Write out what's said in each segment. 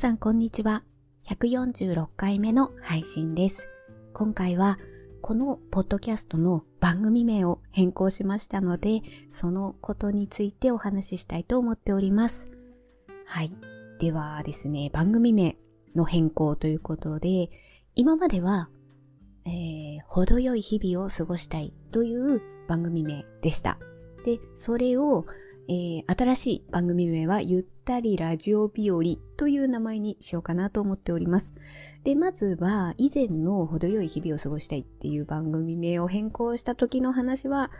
さんこんにちは。146回目の配信です。今回はこのポッドキャストの番組名を変更しましたので、そのことについてお話ししたいと思っております。はい。ではですね、番組名の変更ということで、今までは、えー、程よい日々を過ごしたいという番組名でした。で、それを、えー、新しい番組名はゆったりラジオ日和という名前にしようかなと思っております。で、まずは以前の程よい日々を過ごしたいっていう番組名を変更した時の話は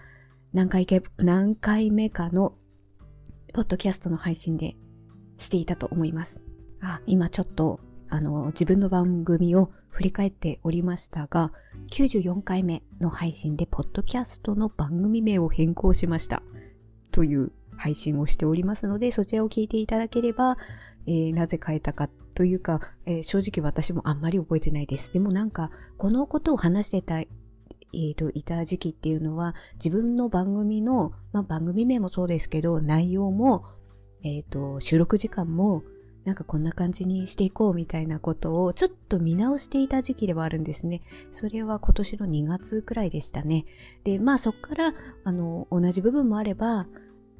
何回か、何回目かのポッドキャストの配信でしていたと思います。あ、今ちょっとあの、自分の番組を振り返っておりましたが、94回目の配信で、ポッドキャストの番組名を変更しました。という配信をしておりますので、そちらを聞いていただければ、えー、なぜ変えたかというか、えー、正直私もあんまり覚えてないです。でもなんか、このことを話してた、えーと、いた時期っていうのは、自分の番組の、まあ、番組名もそうですけど、内容も、えっ、ー、と、収録時間も、なんかこんな感じにしていこうみたいなことをちょっと見直していた時期ではあるんですね。それは今年の2月くらいでしたね。で、まあそこから、あの、同じ部分もあれば、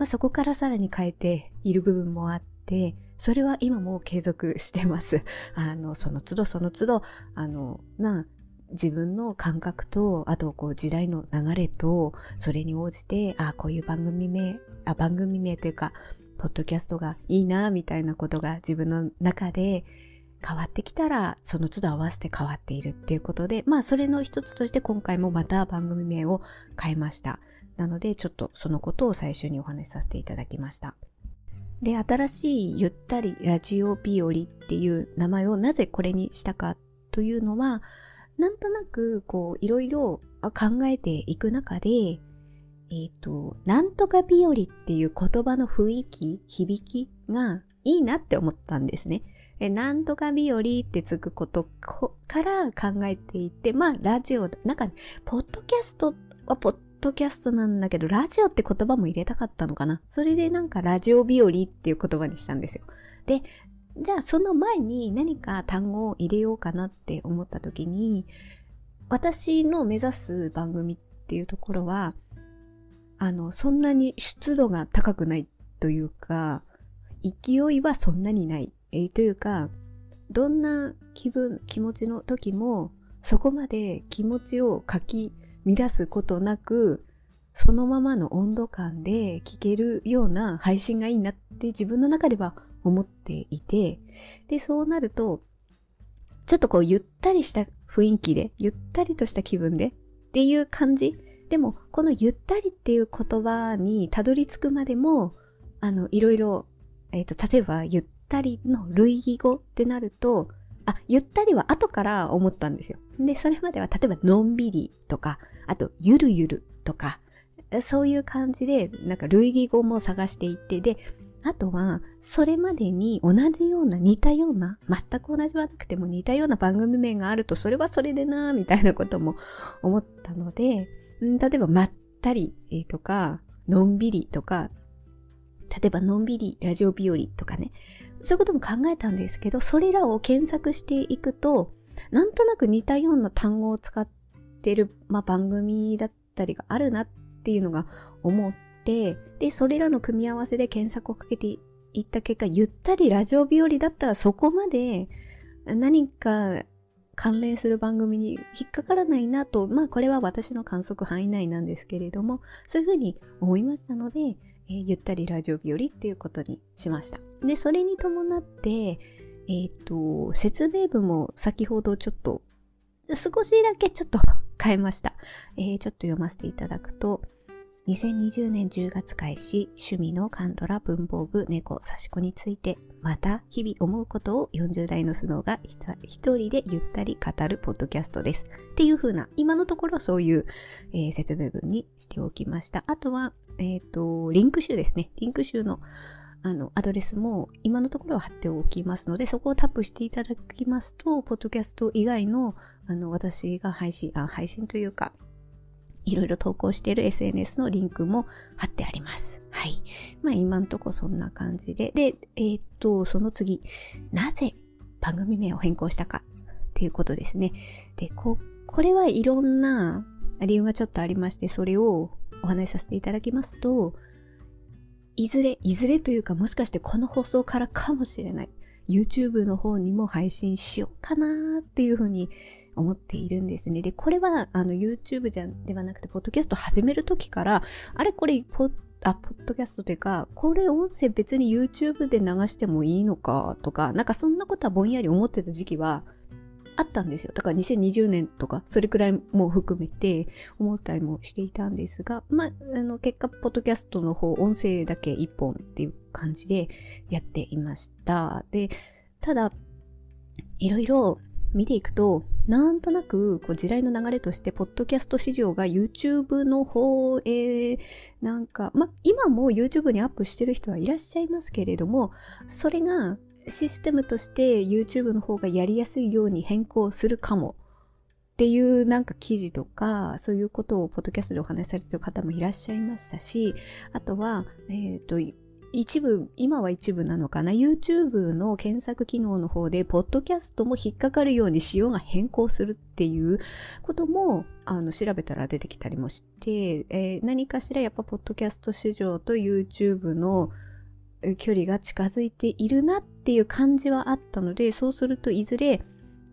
まあそこからさらに変えている部分もあって、それは今も継続してます。あの、その都度その都度、あの、ま、自分の感覚と、あとこう時代の流れと、それに応じて、あ、こういう番組名、あ、番組名というか、ポッドキャストがいいな、みたいなことが自分の中で変わってきたら、その都度合わせて変わっているっていうことで、まあそれの一つとして今回もまた番組名を変えました。なのでちょっとそのことを最初にお話しさせていただきました。で、新しいゆったりラジオ日和っていう名前をなぜこれにしたかというのは、なんとなくこういろいろ考えていく中で、えっ、ー、と、なんとか日和っていう言葉の雰囲気、響きがいいなって思ったんですね。えなんとか日和ってつくことから考えていて、まあ、ラジオ、なんか、ポッドキャストはポッドキャストなんだけど、ラジオって言葉も入れたかったのかな？それでなんか、ラジオ日和っていう言葉にしたんですよ。で、じゃあその前に何か単語を入れようかなって思った時に、私の目指す番組っていうところは、あの、そんなに湿度が高くないというか、勢いはそんなにない。えー、というか、どんな気分、気持ちの時も、そこまで気持ちをかき乱すことなく、そのままの温度感で聞けるような配信がいいなって自分の中では思っていて、で、そうなると、ちょっとこうゆったりした雰囲気で、ゆったりとした気分でっていう感じ。でも、このゆったりっていう言葉にたどり着くまでも、あの、いろいろ、えっ、ー、と、例えば、ゆったりの類義語ってなると、あ、ゆったりは後から思ったんですよ。で、それまでは、例えば、のんびりとか、あと、ゆるゆるとか、そういう感じで、なんか類義語も探していって、で、あとは、それまでに同じような、似たような、全く同じはなくても似たような番組名があると、それはそれでなみたいなことも思ったので、ん例えば、まったりとか、のんびりとか、例えば、のんびりラジオ日和とかね、そういうことも考えたんですけど、それらを検索していくと、なんとなく似たような単語を使ってる、まあ、番組だったりがあるなっていうのが思って、で、それらの組み合わせで検索をかけていった結果、ゆったりラジオ日和だったらそこまで何か関連する番組に引っかからないなと、まあこれは私の観測範囲内なんですけれども、そういうふうに思いましたので、えー、ゆったりラジオ日和っていうことにしました。で、それに伴って、えっ、ー、と、説明文も先ほどちょっと、少しだけちょっと変えました。えー、ちょっと読ませていただくと、2020年10月開始、趣味のカンドラ文房具猫刺し子について、また日々思うことを40代のスノーが一人でゆったり語るポッドキャストです。っていう風な、今のところそういう、えー、説明文にしておきました。あとは、えっ、ー、と、リンク集ですね。リンク集のあの、アドレスも今のところは貼っておきますので、そこをタップしていただきますと、ポッドキャスト以外の、あの、私が配信、あ、配信というか、いろいろ投稿している SNS のリンクも貼ってあります。はい。まあ今んとこそんな感じで。で、えー、っと、その次、なぜ番組名を変更したかっていうことですね。で、こ、これはいろんな理由がちょっとありまして、それをお話しさせていただきますと、いずれ、いずれというかもしかしてこの放送からかもしれない。YouTube の方にも配信しようかなっていうふうに思っているんですね。で、これはあの YouTube じゃではなくて、ポッドキャスト始めるときから、あれこれポあ、ポッドキャストというか、これ音声別に YouTube で流してもいいのかとか、なんかそんなことはぼんやり思ってた時期はあったんですよ。だから2020年とか、それくらいも含めて思ったりもしていたんですが、まあ、あの、結果、ポッドキャストの方、音声だけ一本っていう感じでやっていました。で、ただ、いろいろ見ていくと、なんとなく、こう時代の流れとして、ポッドキャスト市場が YouTube の方へ、なんか、ま、今も YouTube にアップしてる人はいらっしゃいますけれども、それがシステムとして YouTube の方がやりやすいように変更するかもっていうなんか記事とか、そういうことをポッドキャストでお話しされてる方もいらっしゃいましたし、あとは、えっ、ー、と、一部、今は一部なのかな ?YouTube の検索機能の方で、ポッドキャストも引っかかるように仕様が変更するっていうことも、あの、調べたら出てきたりもして、えー、何かしらやっぱ、ポッドキャスト市場と YouTube の距離が近づいているなっていう感じはあったので、そうするといずれ、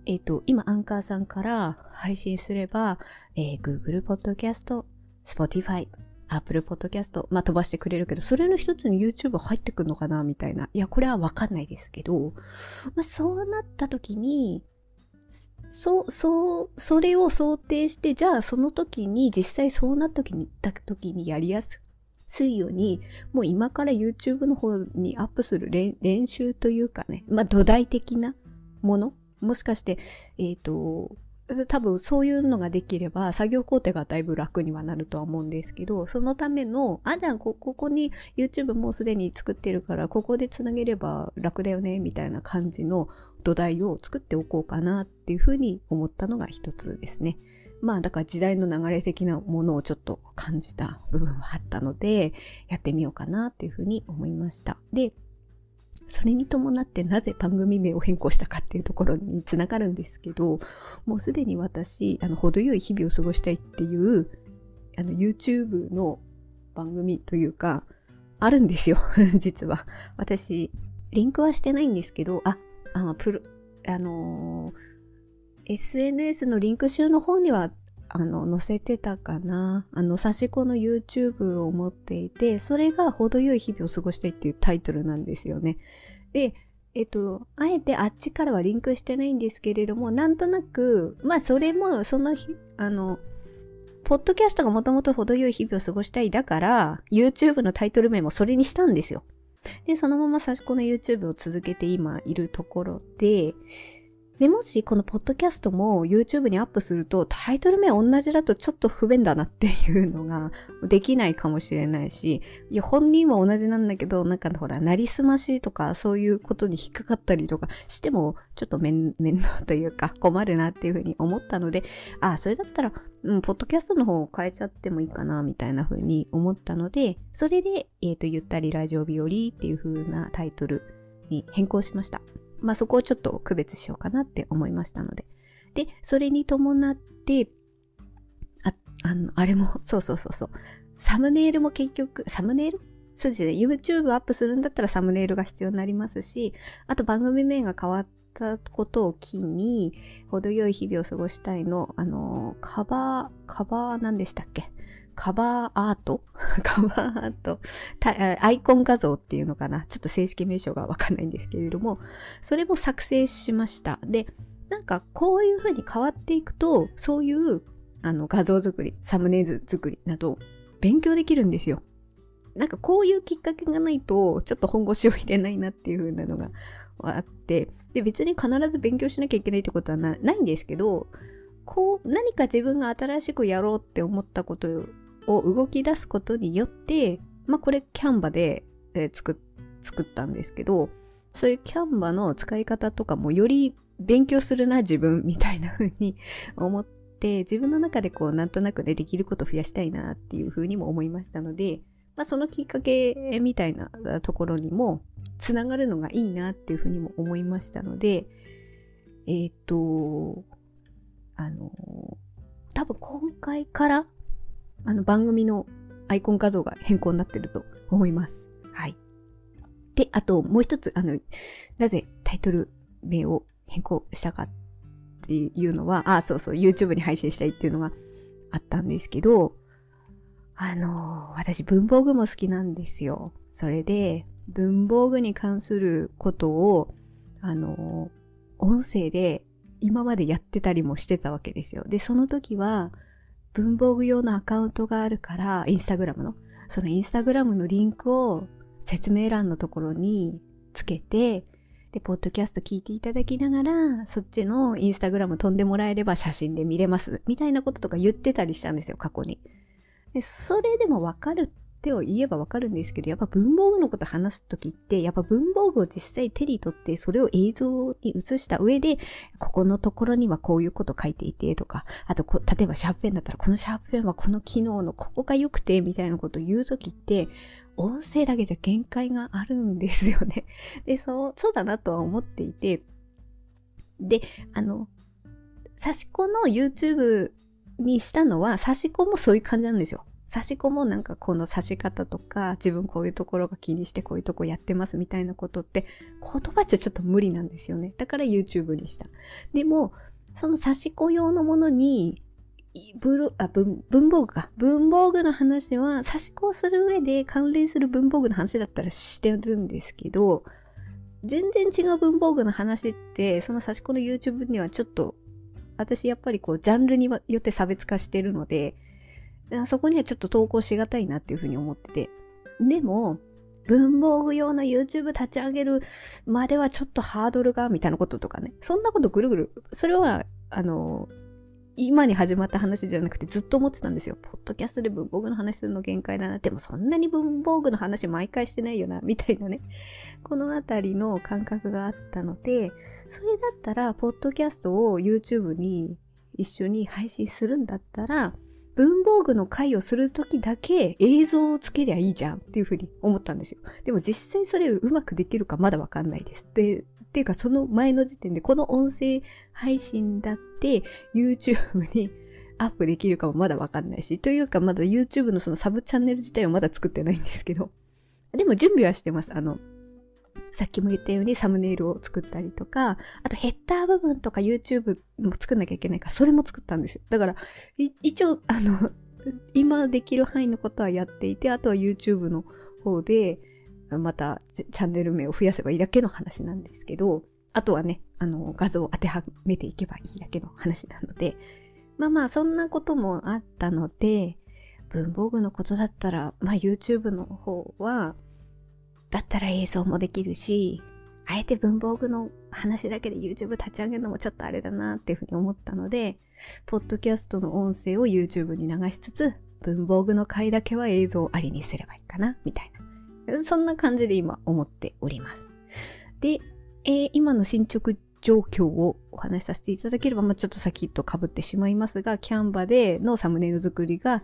えっ、ー、と、今、アンカーさんから配信すれば、えー、Google Podcast、Spotify、Apple Podcast、まあ飛ばしてくれるけど、それの一つに YouTube 入ってくるのかなみたいな。いや、これはわかんないですけど、まあそうなった時に、そう、そう、それを想定して、じゃあその時に、実際そうなった時に、た時にやりやすいよに、もう今から YouTube の方にアップする練習というかね、まあ土台的なもの？もしかして、えっ、ー、と、多分そういうのができれば作業工程がだいぶ楽にはなるとは思うんですけど、そのための、あ、じゃあここに YouTube もうすでに作ってるからここでつなげれば楽だよねみたいな感じの土台を作っておこうかなっていうふうに思ったのが一つですね。まあだから時代の流れ的なものをちょっと感じた部分はあったので、やってみようかなっていうふうに思いました。で、それに伴ってなぜ番組名を変更したかっていうところにつながるんですけど、もうすでに私、あの、程よい日々を過ごしたいっていう、あの、YouTube の番組というか、あるんですよ、実は。私、リンクはしてないんですけど、あ、あの、プロ、あのー、SNS のリンク集の方にはあの、載せてたかな。あの、刺し子の YouTube を持っていて、それが程よい日々を過ごしたいっていうタイトルなんですよね。で、えっと、あえてあっちからはリンクしてないんですけれども、なんとなく、まあそれもその日、あの、ポッドキャストがもともと程よい日々を過ごしたいだから、YouTube のタイトル名もそれにしたんですよ。で、そのまま刺し子の YouTube を続けて今いるところで、で、もしこのポッドキャストも YouTube にアップするとタイトル名同じだとちょっと不便だなっていうのができないかもしれないし、いや、本人は同じなんだけど、なんかほら、なりすましとかそういうことに引っかかったりとかしてもちょっと 面倒というか困るなっていうふうに思ったので、ああ、それだったら、うん、ポッドキャストの方を変えちゃってもいいかな、みたいなふうに思ったので、それで、えっ、ー、と、ゆったりラジオ日和っていう風なタイトルに変更しました。まあそこをちょっと区別しようかなって思いましたので。で、それに伴って、あ、あの、あれも、そうそうそうそう。サムネイルも結局、サムネイル？そうですね。YouTube アップするんだったらサムネイルが必要になりますし、あと番組名が変わったことを機に、程よい日々を過ごしたいの、あの、カバー、カバー何でしたっけ？カバーアート？カバーアート。アイコン画像っていうのかな？ちょっと正式名称がわかんないんですけれども、それも作成しました。で、なんかこういう風に変わっていくと、そういうあの画像作り、サムネイル作りなど勉強できるんですよ。なんかこういうきっかけがないと、ちょっと本腰を入れないなっていう風なのがあって、で、別に必ず勉強しなきゃいけないってことはないんですけど、こう、何か自分が新しくやろうって思ったことを動き出すことによって、まあこれキャンバで、えー、作作ったんですけど、そういうキャンバの使い方とかもより勉強するな自分みたいな風に 思って、自分の中でこうなんとなくねできること増やしたいなっていう風にも思いましたので、まあそのきっかけみたいなところにもつながるのがいいなっていう風にも思いましたので、えっ、と、あの、多分今回からあの番組のアイコン画像が変更になってると思います。はい。で、あともう一つ、あの、なぜタイトル名を変更したかっていうのは、あ、そうそう、YouTube に配信したいっていうのがあったんですけど、あの、私文房具も好きなんですよ。それで、文房具に関することを、あの、音声で今までやってたりもしてたわけですよ。で、その時は、文房具用のアカウントがあるから、インスタグラムの、そのインスタグラムのリンクを説明欄のところにつけて、で、ポッドキャスト聞いていただきながら、そっちのインスタグラム飛んでもらえれば写真で見れます。みたいなこととか言ってたりしたんですよ、過去に。で、それでもわかる手を言えばわかるんですけど、やっぱ文房具のこと話すときって、やっぱ文房具を実際手に取って、それを映像に映した上で、ここのところにはこういうこと書いていてとか、あと例えばシャープペンだったら、このシャープペンはこの機能のここが良くて、みたいなことを言うときって、音声だけじゃ限界があるんですよね。で、そう、そうだなとは思っていて、で、あの、差し子の YouTube にしたのは、差し子もそういう感じなんですよ。差し子もなんかこの差し方とか自分こういうところが気にしてこういうとこやってますみたいなことって言葉じゃちょっと無理なんですよね。だから YouTube にした。でも、その差し子用のものにブあ文房具か。文房具の話は差し子をする上で関連する文房具の話だったらしてるんですけど、全然違う文房具の話って、その差し子の YouTube にはちょっと、私やっぱりこう、ジャンルによって差別化してるので、そこにはちょっと投稿しがたいなっていうふうに思ってて。でも、文房具用の YouTube 立ち上げるまではちょっとハードルが、みたいなこととかね。そんなことぐるぐる、それは、あの、今に始まった話じゃなくてずっと思ってたんですよ。ポッドキャストで文房具の話するの限界だな。でもそんなに文房具の話毎回してないよな。みたいなね。このあたりの感覚があったので、それだったら、ポッドキャストを YouTube に一緒に配信するんだったら、文房具の回をするときだけ映像をつけりゃいいじゃんっていうふうに思ったんですよ。でも実際それうまくできるかまだわかんないです。で、っていうかその前の時点でこの音声配信だって YouTube にアップできるかもまだわかんないし、というかまだ YouTube のそのサブチャンネル自体をまだ作ってないんですけど、でも準備はしてます。あの、さっきも言ったようにサムネイルを作ったりとか、あとヘッダー部分とか YouTube も作んなきゃいけないから、それも作ったんですよ。だから、一応、あの、今できる範囲のことはやっていて、あとは YouTube の方で、またチャンネル名を増やせばいいだけの話なんですけど、あとはね、あの、画像を当てはめていけばいいだけの話なので、まあまあ、そんなこともあったので、文房具のことだったら、まあ YouTube の方は、だったら映像もできるし、あえて文房具の話だけで YouTube 立ち上げるのもちょっとあれだなっていうふうに思ったので、ポッドキャストの音声を YouTube に流しつつ、文房具の回だけは映像ありにすればいいかな、みたいな。そんな感じで今思っております。で、えー、今の進捗状況をお話しさせていただければ、まあ、ちょっと先と被ってしまいますが、キャンバでのサムネイル作りが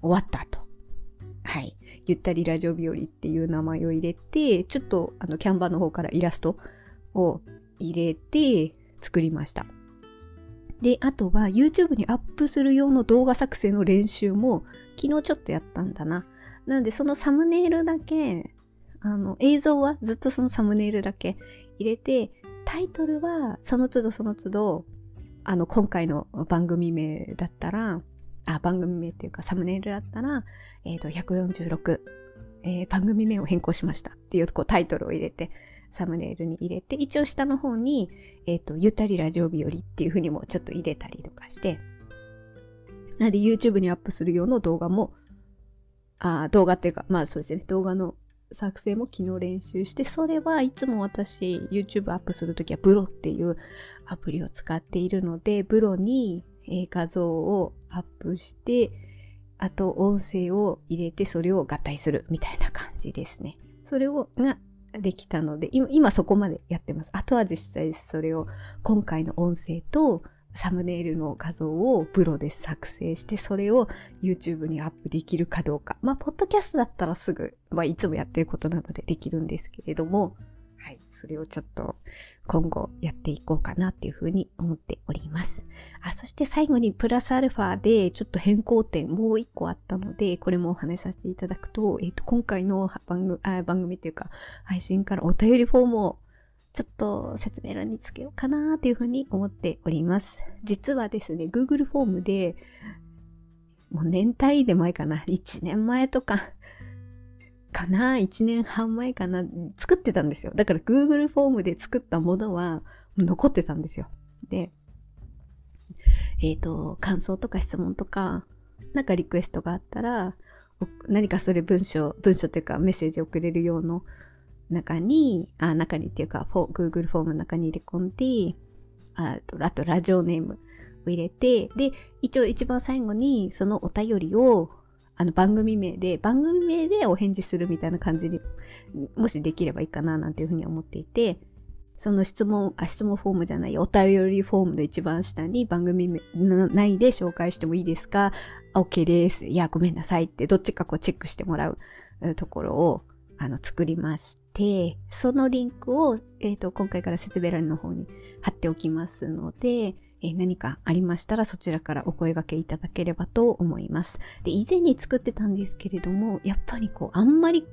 終わったと。ゆったりラジオ日和っていう名前を入れて、ちょっとあのキャンバーの方からイラストを入れて作りました。で、あとは YouTube にアップする用の動画作成の練習も昨日ちょっとやったんだな。なのでそのサムネイルだけ、あの映像はずっとそのサムネイルだけ入れて、タイトルはその都度その都度、あの今回の番組名だったら、あ、番組名っていうかサムネイルだったら、えっ、ー、と、146、えー、番組名を変更しましたっていうこうタイトルを入れて、サムネイルに入れて、一応下の方に、えっ、ー、と、ゆったりラジオ日和っていう風にもちょっと入れたりとかして、なので YouTube にアップする用の動画も、あ動画っていうか、まあそうですね、動画の作成も昨日練習して、それはいつも私 YouTube アップするときはブロっていうアプリを使っているので、ブロにえ画像をアップして、あと音声を入れてそれを合体するみたいな感じですね。それをができたので今、今そこまでやってます。あとは実際それを今回の音声とサムネイルの画像をプロで作成して、それを YouTube にアップできるかどうか。まあ、ポッドキャストだったらすぐ、まあ、いつもやってることなのでできるんですけれども、はい。それをちょっと今後やっていこうかなっていうふうに思っております。あ、そして最後にプラスアルファでちょっと変更点もう一個あったので、これもお話しさせていただくと、えっ、ー、と、今回の番組、あ番組っていうか配信からお便りフォームをちょっと説明欄につけようかなっていうふうに思っております。実はですね、Google フォームで、もう年単位で前かな、1年前とか、かな ?1 年半前かな？作ってたんですよ。だから Google フォームで作ったものは残ってたんですよ。で、えっ、ー、と、感想とか質問とか、なんかリクエストがあったら、何かそれ文章、文章というかメッセージ送れるような中に、あ、中にっていうか、Google フォームの中に入れ込んで、あと、あとラジオネームを入れて、で、一応一番最後にそのお便りをあの番組名で、番組名でお返事するみたいな感じに、もしできればいいかななんていうふうに思っていて、その質問、あ、質問フォームじゃない、お便りフォームの一番下に番組名内で紹介してもいいですか ?OK です。いや、ごめんなさいって、どっちかこうチェックしてもらうところを、あの、作りまして、そのリンクを、えっ、ー、と、今回から説明欄の方に貼っておきますので、え何かありましたらそちらからお声掛けいただければと思います。で、以前に作ってたんですけれども、やっぱりこう、あんまり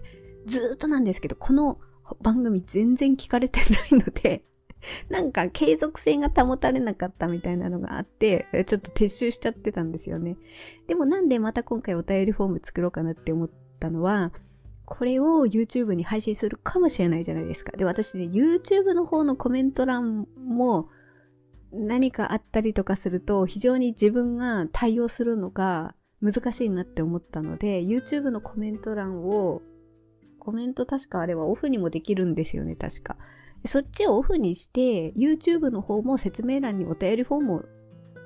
ずっとなんですけど、この番組全然聞かれてないので、なんか継続性が保たれなかったみたいなのがあって、ちょっと撤収しちゃってたんですよね。でもなんでまた今回お便りフォーム作ろうかなって思ったのは、これを YouTube に配信するかもしれないじゃないですか。で、私ね、YouTube の方のコメント欄も何かあったりとかすると非常に自分が対応するのが難しいなって思ったので YouTube のコメント欄をコメント確かあれはオフにもできるんですよね確か。そっちをオフにして YouTube の方も説明欄にお便りフォームを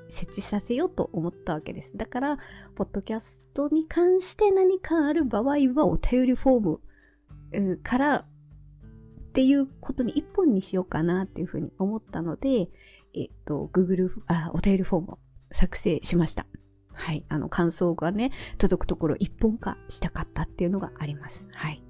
設置させようと思ったわけです。だからポッドキャストに関して何かある場合はお便りフォームからっていうことに一本にしようかなっていうふうに思ったので、えっと、Google、あ、お便りフォームを作成しました。はい。あの、感想がね、届くところ一本化したかったっていうのがあります。はい。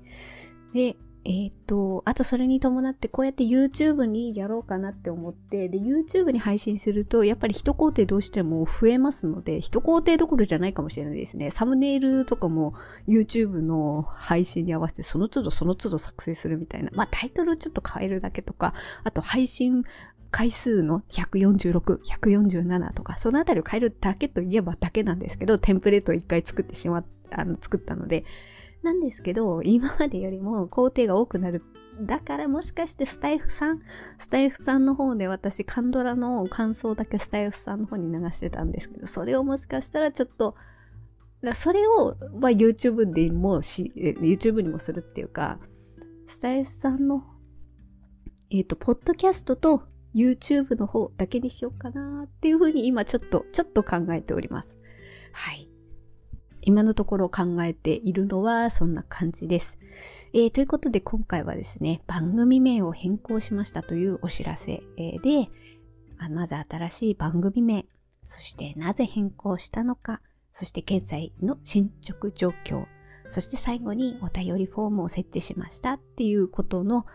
で、えっ、と、あとそれに伴ってこうやって YouTube にやろうかなって思って、で、YouTube に配信すると、やっぱり一工程どうしても増えますので、一工程どころじゃないかもしれないですね。サムネイルとかも YouTube の配信に合わせてその都度その都度作成するみたいな。まあタイトルをちょっと変えるだけとか、あと配信回数の146、147とか、そのあたりを変えるだけといえばだけなんですけど、テンプレートを一回作ってしまっ、あの、作ったので、なんですけど、今までよりも工程が多くなる。だからもしかしてスタイフさん、スタイフさんの方で私、カンドラの感想だけスタイフさんの方に流してたんですけど、それをもしかしたらちょっと、それを、まあ、YouTube でもし、YouTube にもするっていうか、スタイフさんの、えっ、ー、と、ポッドキャストと YouTube の方だけにしようかなっていうふうに今ちょっと、ちょっと考えております。はい。今のところ考えているのはそんな感じです。えー、ということで今回はですね、番組名を変更しましたというお知らせ、で、まず新しい番組名、そしてなぜ変更したのか、そして現在の進捗状況、そして最後にお便りフォームを設置しましたっていうことの、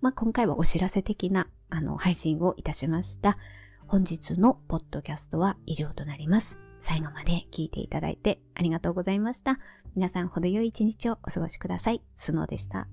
まあ、今回はお知らせ的なあの配信をいたしました。本日のポッドキャストは以上となります。最後まで聞いていただいてありがとうございました。皆さん程よい一日をお過ごしください。スノーでした。